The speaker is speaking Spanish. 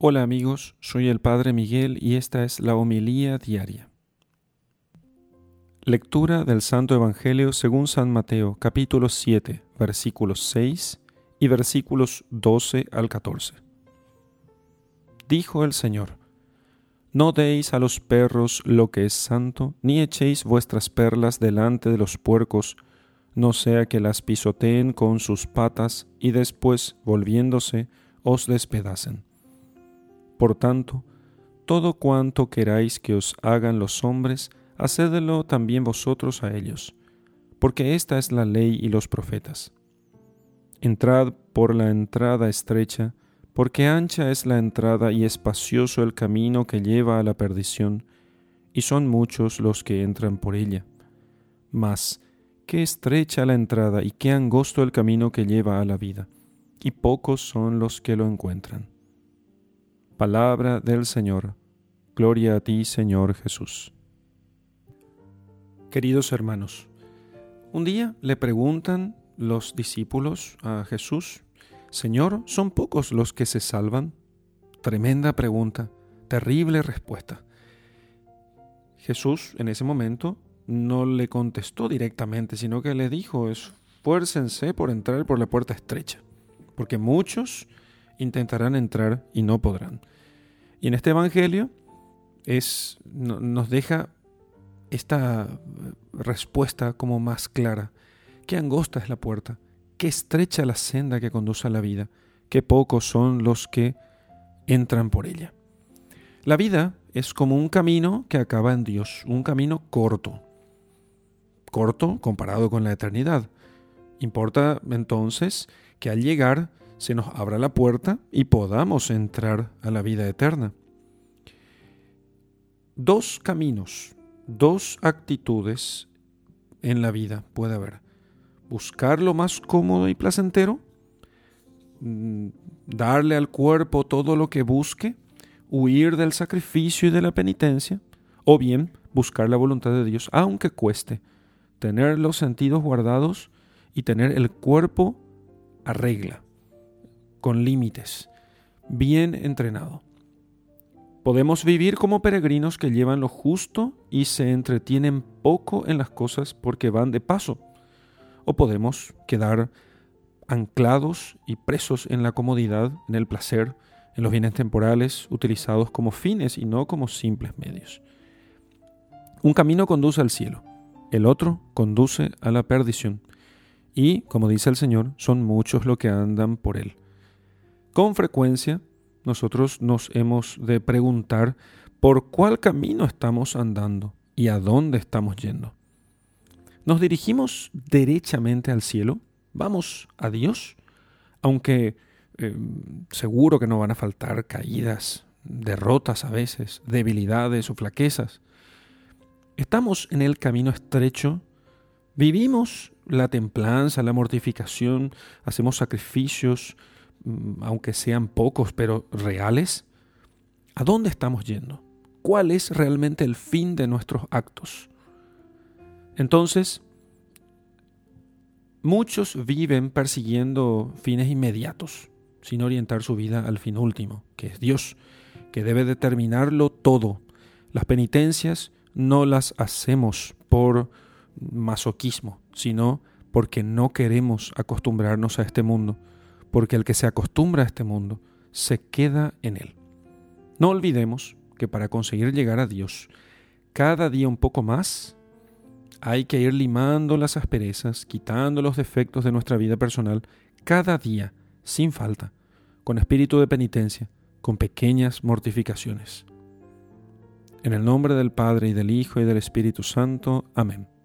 Hola amigos, soy el Padre Miguel y esta es la homilía diaria. Lectura del Santo Evangelio según San Mateo capítulo 7 versículos 6 y versículos 12 al 14. Dijo el Señor, No deis a los perros lo que es santo, ni echéis vuestras perlas delante de los puercos, no sea que las pisoteen con sus patas y después, volviéndose, os despedacen. Por tanto, todo cuanto queráis que os hagan los hombres, hacedlo también vosotros a ellos, porque esta es la ley y los profetas. Entrad por la entrada estrecha, porque ancha es la entrada y espacioso el camino que lleva a la perdición, y son muchos los que entran por ella. Mas, qué estrecha la entrada y qué angosto el camino que lleva a la vida, y pocos son los que lo encuentran. Palabra del Señor. Gloria a ti, Señor Jesús. Queridos hermanos, un día le preguntan los discípulos a Jesús, Señor, ¿son pocos los que se salvan? Tremenda pregunta, terrible respuesta. Jesús en ese momento no le contestó directamente, sino que le dijo, esfuércense por entrar por la puerta estrecha, porque muchos intentarán entrar y no podrán. Y en este Evangelio es, nos deja esta respuesta como más clara. Qué angosta es la puerta, qué estrecha la senda que conduce a la vida, qué pocos son los que entran por ella. La vida es como un camino que acaba en Dios, un camino corto. Corto comparado con la eternidad. Importa entonces que al llegar se nos abra la puerta y podamos entrar a la vida eterna. Dos caminos, dos actitudes en la vida puede haber. Buscar lo más cómodo y placentero, mm, darle al cuerpo todo lo que busque, huir del sacrificio y de la penitencia, o bien buscar la voluntad de Dios, aunque cueste, tener los sentidos guardados y tener el cuerpo a regla con límites, bien entrenado. Podemos vivir como peregrinos que llevan lo justo y se entretienen poco en las cosas porque van de paso. O podemos quedar anclados y presos en la comodidad, en el placer, en los bienes temporales utilizados como fines y no como simples medios. Un camino conduce al cielo, el otro conduce a la perdición. Y, como dice el Señor, son muchos los que andan por él. Con frecuencia nosotros nos hemos de preguntar por cuál camino estamos andando y a dónde estamos yendo. ¿Nos dirigimos derechamente al cielo? ¿Vamos a Dios? Aunque eh, seguro que no van a faltar caídas, derrotas a veces, debilidades o flaquezas. ¿Estamos en el camino estrecho? ¿Vivimos la templanza, la mortificación? ¿Hacemos sacrificios? Mm, aunque sean pocos, pero reales? ¿A dónde estamos yendo? ¿Cuál es realmente el fin de nuestros actos? Entonces, muchos viven persiguiendo fines inmediatos, sin orientar su vida al fin último, que es Dios, que debe determinarlo todo. Las penitencias no las hacemos por masoquismo, sino porque no queremos acostumbrarnos a este mundo porque el que se acostumbra a este mundo se queda en él. No olvidemos que para conseguir llegar a Dios, cada día un poco más, hay que ir limando las asperezas, quitando los defectos de nuestra vida personal, cada día, sin falta, con espíritu de penitencia, con pequeñas mortificaciones. En el nombre del Padre y del Hijo y del Espíritu Santo. Amén.